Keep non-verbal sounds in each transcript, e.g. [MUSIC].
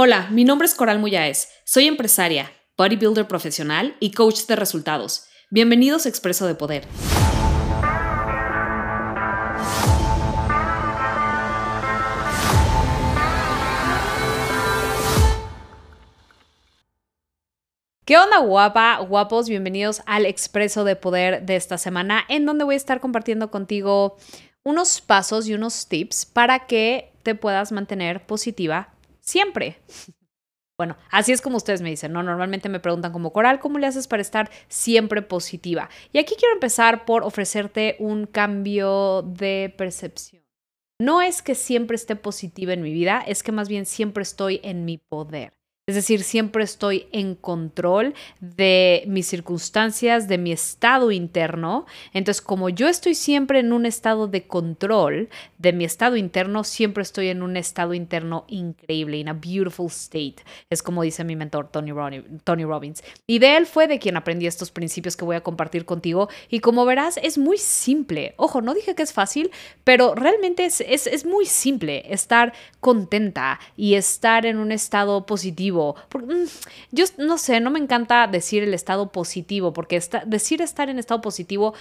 Hola, mi nombre es Coral Muyáez. Soy empresaria, bodybuilder profesional y coach de resultados. Bienvenidos a Expreso de Poder. ¿Qué onda guapa, guapos? Bienvenidos al Expreso de Poder de esta semana, en donde voy a estar compartiendo contigo unos pasos y unos tips para que te puedas mantener positiva siempre. Bueno, así es como ustedes me dicen, ¿no? Normalmente me preguntan como Coral, ¿cómo le haces para estar siempre positiva? Y aquí quiero empezar por ofrecerte un cambio de percepción. No es que siempre esté positiva en mi vida, es que más bien siempre estoy en mi poder. Es decir, siempre estoy en control de mis circunstancias, de mi estado interno. Entonces, como yo estoy siempre en un estado de control de mi estado interno, siempre estoy en un estado interno increíble, in a beautiful state. Es como dice mi mentor Tony, Tony Robbins. Y de él fue de quien aprendí estos principios que voy a compartir contigo. Y como verás, es muy simple. Ojo, no dije que es fácil, pero realmente es, es, es muy simple estar contenta y estar en un estado positivo Mm, yo no sé, no me encanta decir el estado positivo, porque decir estar en estado positivo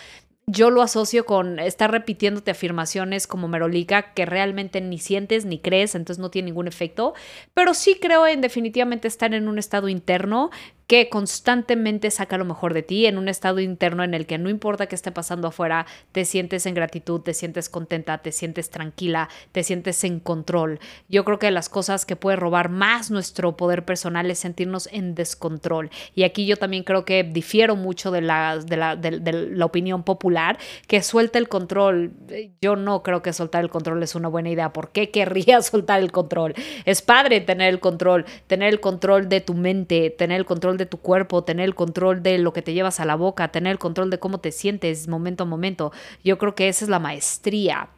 yo lo asocio con estar repitiéndote afirmaciones como merolica que realmente ni sientes ni crees, entonces no tiene ningún efecto, pero sí creo en definitivamente estar en un estado interno que constantemente saca lo mejor de ti en un estado interno en el que no importa qué esté pasando afuera, te sientes en gratitud, te sientes contenta, te sientes tranquila, te sientes en control. Yo creo que las cosas que puede robar más nuestro poder personal es sentirnos en descontrol. Y aquí yo también creo que difiero mucho de la, de la, de, la opinión popular, que suelta el control. Yo no creo que soltar el control es una buena idea. ¿Por qué querría [LAUGHS] soltar el control? Es padre tener el control, tener el control de tu mente, tener el control de tu cuerpo, tener el control de lo que te llevas a la boca, tener el control de cómo te sientes momento a momento. Yo creo que esa es la maestría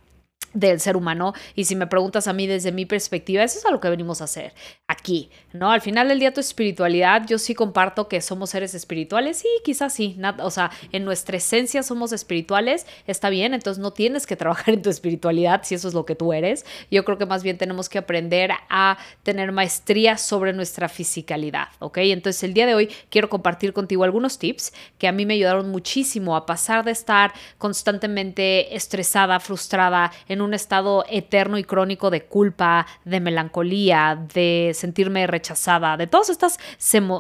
del ser humano y si me preguntas a mí desde mi perspectiva, eso es a lo que venimos a hacer aquí, ¿no? Al final del día tu espiritualidad, yo sí comparto que somos seres espirituales, sí, quizás sí, o sea, en nuestra esencia somos espirituales, está bien, entonces no tienes que [LAUGHS] trabajar en tu espiritualidad si eso es lo que tú eres, yo creo que más bien tenemos que aprender a tener maestría sobre nuestra fisicalidad, ¿ok? Entonces el día de hoy quiero compartir contigo algunos tips que a mí me ayudaron muchísimo a pasar de estar constantemente estresada, frustrada, en un estado eterno y crónico de culpa, de melancolía, de sentirme rechazada, de todas estas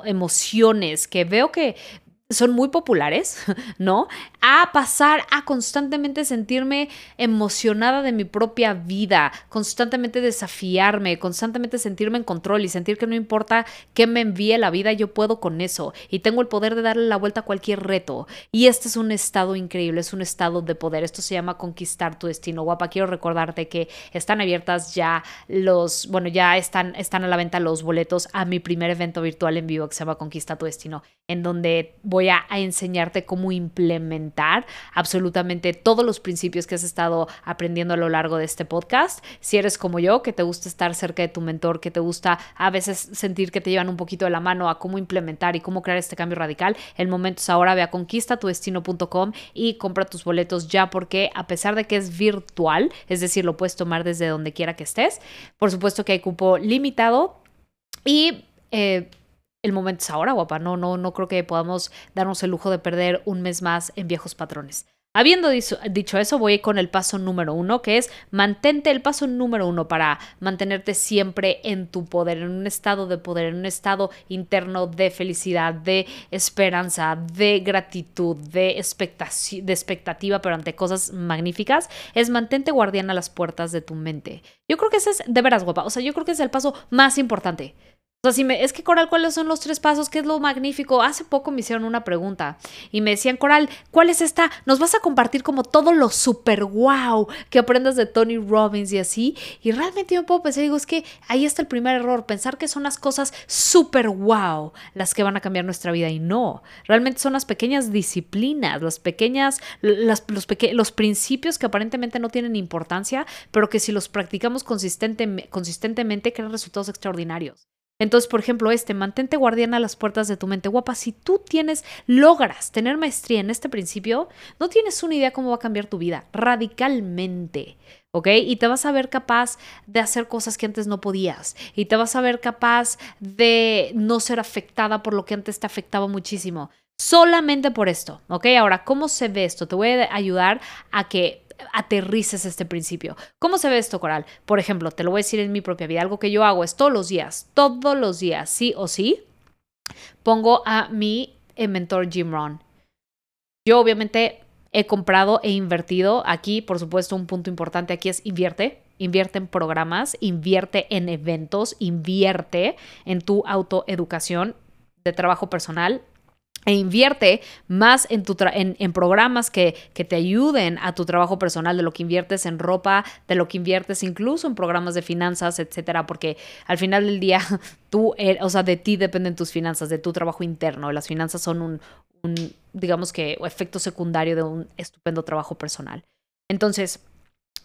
emociones que veo que son muy populares, [LAUGHS] ¿no? A pasar a constantemente sentirme emocionada de mi propia vida, constantemente desafiarme, constantemente sentirme en control y sentir que no importa qué me envíe la vida, yo puedo con eso y tengo el poder de darle la vuelta a cualquier reto. Y este es un estado increíble, es un estado de poder. Esto se llama conquistar tu destino. Guapa, quiero recordarte que están abiertas ya los, bueno, ya están, están a la venta los boletos a mi primer evento virtual en vivo que se llama Conquista tu destino, en donde voy voy a, enseñarte cómo implementar absolutamente todos los principios que has estado aprendiendo a lo largo de este podcast. Si eres como yo, que te gusta estar cerca de tu mentor, que te gusta a veces sentir que te llevan un poquito de la mano a cómo implementar y cómo crear este cambio radical, el momento es ahora. Ve a conquistatudestino.com y compra tus boletos ya porque a pesar de que es virtual, es decir, lo puedes tomar desde donde quiera que estés, por supuesto que hay cupo limitado y eh, el momento es ahora, guapa. No, no, no creo que podamos darnos el lujo de perder un mes más en viejos patrones. Habiendo dicho eso, voy con el paso número uno, que es mantente el paso número uno para mantenerte siempre en tu poder, en un estado de poder, en un estado interno de felicidad, de esperanza, de gratitud, de, de expectativa, pero ante cosas magníficas, es mantente guardián a las puertas de tu mente. Yo creo que ese es, de veras, guapa, o sea, yo creo que es el paso más importante. O sea, es que Coral, ¿cuáles son los tres pasos? ¿Qué es lo magnífico? Hace poco me hicieron una pregunta y me decían, Coral, ¿cuál es esta? Nos vas a compartir como todo lo super wow que aprendas de Tony Robbins y así. Y realmente yo puedo pensar, digo, es que ahí está el primer error, pensar que son las cosas super wow las que van a cambiar nuestra vida y no. Realmente son las pequeñas disciplinas, las pequeñas, los, los principios que aparentemente no tienen importancia, pero que si los practicamos consistentemente crean resultados extraordinarios. Entonces, por ejemplo, este, mantente guardiana a las puertas de tu mente. Guapa, si tú tienes, logras tener maestría en este principio, no tienes una idea cómo va a cambiar tu vida radicalmente. ¿ok? Y te vas a ver capaz de hacer cosas que antes no podías. Y te vas a ver capaz de no ser afectada por lo que antes te afectaba muchísimo. Solamente por esto, ¿ok? Ahora, ¿cómo se ve esto? Te voy a ayudar a que aterrices este principio. ¿Cómo se ve esto, Coral? Por ejemplo, te lo voy a decir en mi propia vida. Algo que yo hago es todos los días, todos los días, sí o sí, pongo a mi mentor Jim Ron. Yo obviamente he comprado e invertido. Aquí, por supuesto, un punto importante aquí es invierte. Invierte en programas, invierte en eventos, invierte en tu autoeducación de trabajo personal e invierte más en, tu en, programas que, que, te ayuden a tu trabajo personal, de lo que inviertes en ropa, de lo que inviertes incluso en programas de finanzas, etcétera, porque al final del día [LAUGHS] tú, er, o sea, de ti dependen tus finanzas, de tu trabajo interno. Las finanzas son un, un digamos que, efecto secundario de un estupendo trabajo personal. Entonces,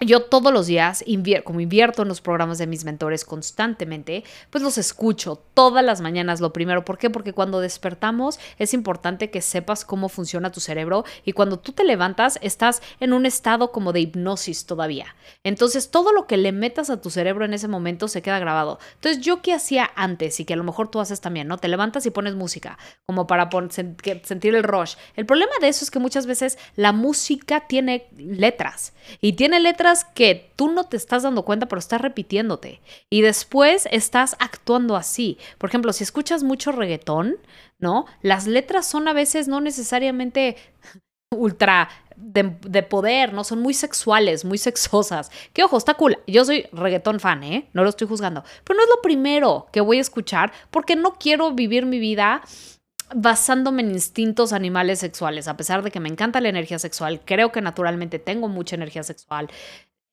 yo todos los días, como invierto en los programas de mis mentores constantemente, pues los escucho todas las mañanas lo primero. ¿Por qué? Porque cuando despertamos es importante que sepas cómo funciona tu cerebro y cuando tú te levantas estás en un estado como de hipnosis todavía. Entonces todo lo que le metas a tu cerebro en ese momento se queda grabado. Entonces yo qué hacía antes y que a lo mejor tú haces también, ¿no? Te levantas y pones música como para sentir el rush. El problema de eso es que muchas veces la música tiene letras y tiene letras que tú no te estás dando cuenta, pero estás repitiéndote. Y después estás actuando así. Por ejemplo, si escuchas mucho reggaetón, ¿no? Las letras son a veces no necesariamente [LAUGHS] ultra de, poder, ¿no? Son muy sexuales, muy sexosas. Que ojo, está cool. Yo soy reggaetón fan, ¿eh? No lo estoy juzgando. Pero no es lo primero que voy a escuchar porque no quiero vivir mi vida basándome en instintos animales sexuales, a pesar de que me encanta la energía sexual, creo que naturalmente tengo mucha energía sexual,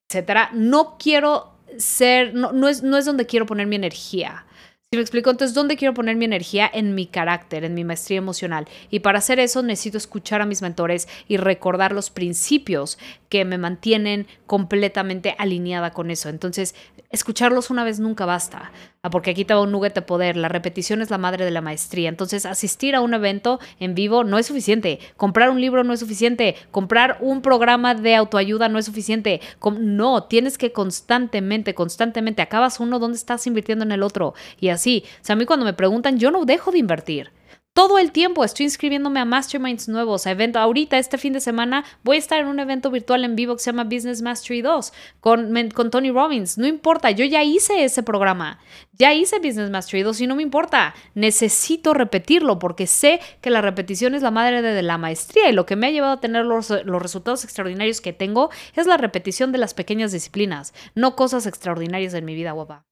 etcétera, no quiero ser, no, no, es, no es donde quiero poner mi energía. Si me explico, entonces, ¿dónde quiero poner mi energía? En mi carácter, en mi maestría emocional. Y para hacer eso necesito escuchar a mis mentores y recordar los principios que me mantienen completamente alineada con eso. Entonces, escucharlos una vez nunca basta, porque aquí te va un nugget de poder. La repetición es la madre de la maestría. Entonces, asistir a un evento en vivo no es suficiente. Comprar un libro no es suficiente. Comprar un programa de autoayuda no es suficiente. No, tienes que constantemente, constantemente, acabas uno, ¿dónde estás invirtiendo en el otro? Y así. O sea, a mí cuando me preguntan, yo no dejo de invertir. Todo el tiempo estoy inscribiéndome a masterminds nuevos, a eventos. Ahorita, este fin de semana, voy a estar en un evento virtual en vivo que se llama Business Mastery 2 con, Tony Robbins. No importa, yo ya hice ese programa. Ya hice Business Mastery 2 y no me importa. Necesito repetirlo porque sé que la repetición es la madre de la maestría y lo que me ha llevado a tener los, los resultados extraordinarios que tengo es la repetición de las pequeñas disciplinas, no cosas extraordinarias en mi vida, guapa.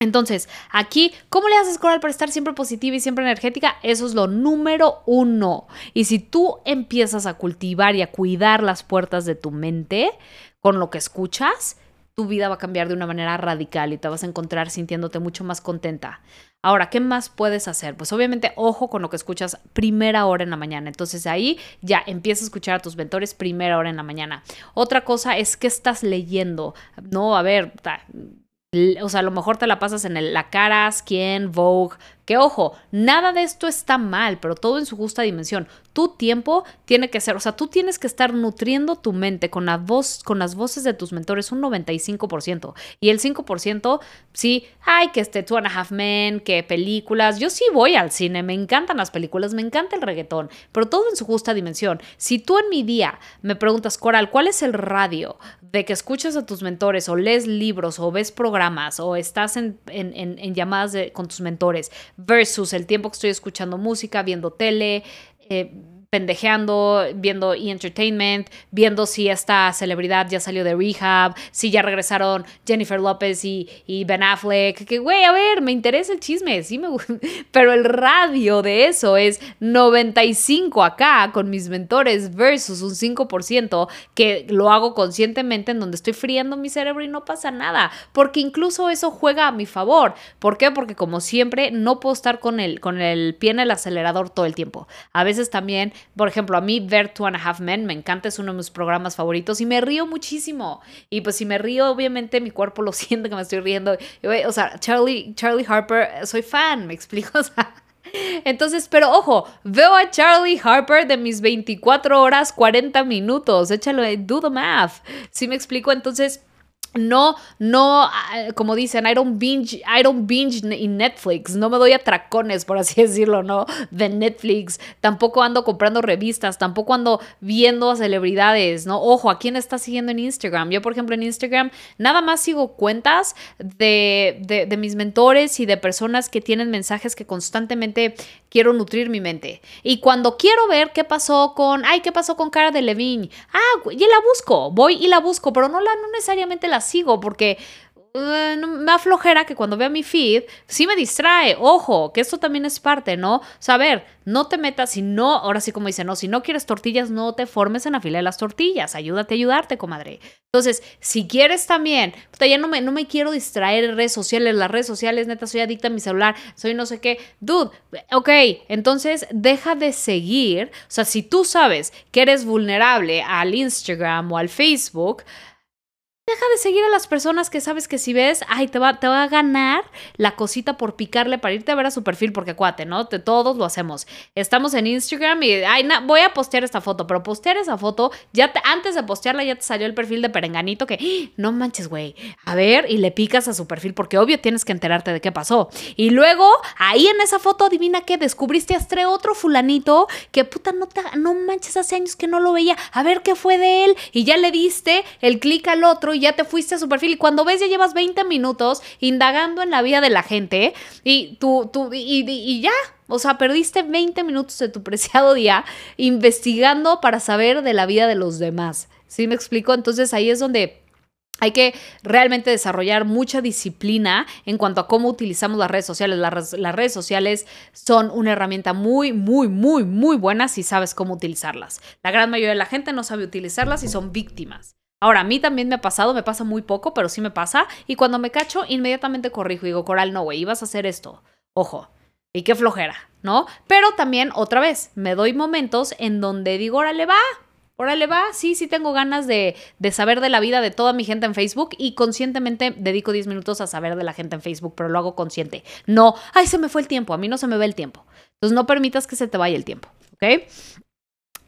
Entonces, aquí, ¿cómo le haces, Coral, para estar siempre positiva y siempre energética? Eso es lo número uno. Y si tú empiezas a cultivar y a cuidar las puertas de tu mente con lo que escuchas, tu vida va a cambiar de una manera radical y te vas a encontrar sintiéndote mucho más contenta. Ahora, ¿qué más puedes hacer? Pues obviamente, ojo con lo que escuchas primera hora en la mañana. Entonces ahí ya empieza a escuchar a tus mentores primera hora en la mañana. Otra cosa es que estás leyendo. No, a ver, o sea, a lo mejor te la pasas en el, la cara, Skin, Vogue, que ojo, nada de esto está mal, pero todo en su justa dimensión. Tu tiempo tiene que ser, o sea, tú tienes que estar nutriendo tu mente con la voz, con las voces de tus mentores un 95%. Y el 5%, sí, ay, que este Two and a Half Men, que películas. Yo sí voy al cine, me encantan las películas, me encanta el reggaetón, pero todo en su justa dimensión. Si tú en mi día me preguntas, Coral, ¿cuál es el radio de que escuchas a tus mentores o lees libros o ves programas o estás en, llamadas con tus mentores? Versus el tiempo que estoy escuchando música, viendo tele, eh, pendejeando, viendo e-entertainment, viendo si esta celebridad ya salió de rehab, si ya regresaron Jennifer López y, Ben Affleck, que güey, a ver, me interesa el chisme, sí me [LAUGHS] pero el radio de eso es 95 acá con mis mentores versus un 5% que lo hago conscientemente en donde estoy friendo mi cerebro y no pasa nada, porque incluso eso juega a mi favor. ¿Por qué? Porque como siempre no puedo estar con el, con el pie en el acelerador todo el tiempo. A veces también por ejemplo, a mí ver Two and a Half Men me encanta, es uno de mis programas favoritos y me río muchísimo. Y pues si me río, obviamente mi cuerpo lo [LAUGHS] siente que me estoy riendo. O sea, Charlie, Charlie Harper, soy fan, me explico. [LAUGHS] entonces, pero ojo, veo a Charlie Harper de mis 24 horas 40 minutos. Échalo, do the math. Si me explico, entonces no, no, ah, como dicen, I don't binge, I don't binge in Netflix, no me doy atracones, por así [LAUGHS] decirlo, ¿no? De Netflix, tampoco ando comprando revistas, tampoco ando viendo a celebridades, ¿no? Ojo, ¿a quién está siguiendo en Instagram? Yo, por ejemplo, en Instagram nada más sigo cuentas de, de, mis mentores y de personas que tienen mensajes que constantemente quiero nutrir mi mente. Y cuando quiero ver qué pasó con, ay, qué pasó con Cara de Levine, ah, ya la busco, voy y la busco, pero no, la, no necesariamente la sigo porque eh, me aflojera que cuando vea mi feed, sí me distrae. Ojo, que esto también es parte, ¿no? O ver, no te metas, si no, ahora sí como dice, no, si no quieres tortillas, no te formes en la fila de las tortillas. Ayúdate a ayudarte, comadre. Entonces, si quieres también, ya no me, no me quiero distraer en redes sociales, las redes sociales, neta, soy adicta a mi celular, soy no sé qué. Dude, ok, entonces deja de seguir. O sea, si tú sabes que eres vulnerable al Instagram o al Facebook, Deja de seguir a las personas que sabes que si ves, ay, te va, te va a ganar la cosita por picarle para irte a ver a su perfil, porque cuate, ¿no? Te, todos lo hacemos. Estamos en Instagram y, ay, voy a postear esta foto, pero postear esa foto, ya antes de postearla ya te salió el perfil de Perenganito que, ¡Ah! no manches, güey, a ver, y le picas a su perfil, porque obvio tienes que enterarte de qué pasó. Y luego, ahí en esa foto, adivina qué, descubriste a otro fulanito que, puta, no, te, no manches, hace años que no lo veía, a ver qué fue de él, y ya le diste el clic al otro ya te fuiste a su perfil y cuando ves ya llevas 20 minutos indagando en la vida de la gente y tú, tú y, y ya, o sea, perdiste 20 minutos de tu preciado día investigando para saber de la vida de los demás. ¿Sí me explico? Entonces ahí es donde hay que realmente desarrollar mucha disciplina en cuanto a cómo utilizamos las redes sociales. Las, las, redes sociales son una herramienta muy, muy, muy, muy buena si sabes cómo utilizarlas. La gran mayoría de la gente no sabe utilizarlas y son víctimas. Ahora, a mí también me ha pasado, me pasa muy poco, pero sí me pasa. Y cuando me cacho, inmediatamente corrijo y digo, Coral, no, güey, ibas a hacer esto. Ojo. Y qué flojera, ¿no? Pero también, otra vez, me doy momentos en donde digo, órale, va, órale, va. Sí, sí tengo ganas de, de saber de la vida de toda mi gente en Facebook y conscientemente dedico 10 minutos a saber de la gente en Facebook, pero lo hago consciente. No, ay, se me fue el tiempo, a mí no se me ve el tiempo. Entonces no permitas que se te vaya el tiempo, ¿ok?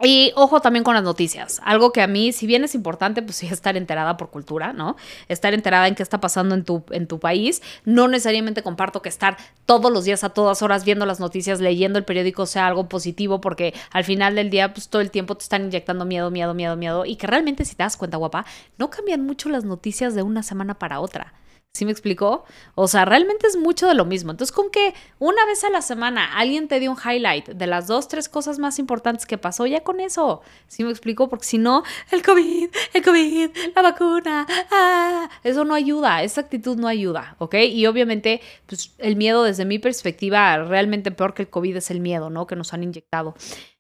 Y ojo también con las noticias. Algo que a mí, si bien es importante, pues sí, estar enterada por cultura, ¿no? Estar enterada en qué está pasando en tu, en tu país. No necesariamente comparto que estar todos los días a todas horas viendo las noticias, leyendo el periódico sea algo positivo, porque al final del día, pues todo el tiempo te están inyectando miedo, miedo, miedo, miedo. Y que realmente, si te das cuenta, guapa, no cambian mucho las noticias de una semana para otra. ¿Sí me explicó? O sea, realmente es mucho de lo mismo. Entonces, con que una vez a la semana alguien te dio un highlight de las dos, tres cosas más importantes que pasó, ya con eso. ¿Sí me explicó? Porque si no, el COVID, el COVID, la vacuna, ah, eso no ayuda, esa actitud no ayuda, ¿ok? Y obviamente, pues el miedo desde mi perspectiva, realmente peor que el COVID es el miedo, ¿no? Que nos han inyectado.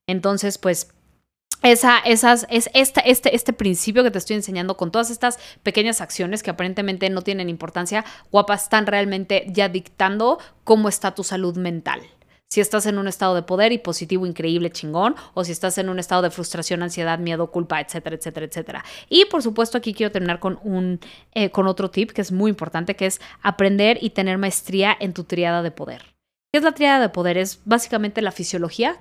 Entonces, pues esa, esas, es este, este, este principio que te estoy enseñando con todas estas pequeñas acciones que aparentemente no tienen importancia, guapas, están realmente ya dictando cómo está tu salud mental. Si estás en un estado de poder y positivo, increíble, chingón, o si estás en un estado de frustración, ansiedad, miedo, culpa, etcétera, etcétera, etcétera. Y por supuesto, aquí quiero terminar con un eh, con otro tip que es muy importante, que es aprender y tener maestría en tu triada de poder. ¿Qué es la triada de poder? Es básicamente la fisiología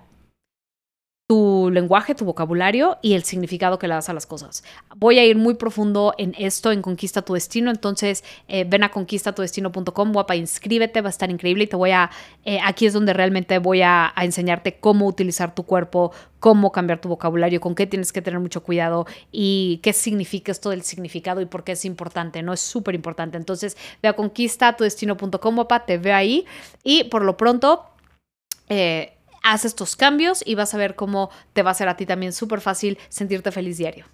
tu lenguaje, tu vocabulario y el significado que le das a las cosas. Voy a ir muy profundo en esto, en Conquista tu Destino, entonces eh, ven a conquistatudestino.com, guapa, inscríbete, va a estar increíble y te voy a, eh, aquí es donde realmente voy a, enseñarte cómo utilizar tu cuerpo, cómo cambiar tu vocabulario, con qué tienes que tener mucho cuidado y qué significa esto del significado y por qué es importante, ¿no? Es súper importante. Entonces, ve a conquistatudestino.com, guapa, te veo ahí y por lo pronto... Eh, haz estos cambios y vas a ver cómo te va a ser a ti también súper fácil sentirte feliz diario.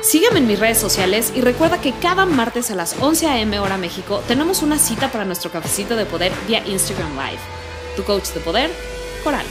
Sígueme en mis redes sociales y recuerda que cada martes a las 11 a.m. hora México tenemos una cita para nuestro cafecito de poder vía Instagram Live. Tu coach de poder, Coral.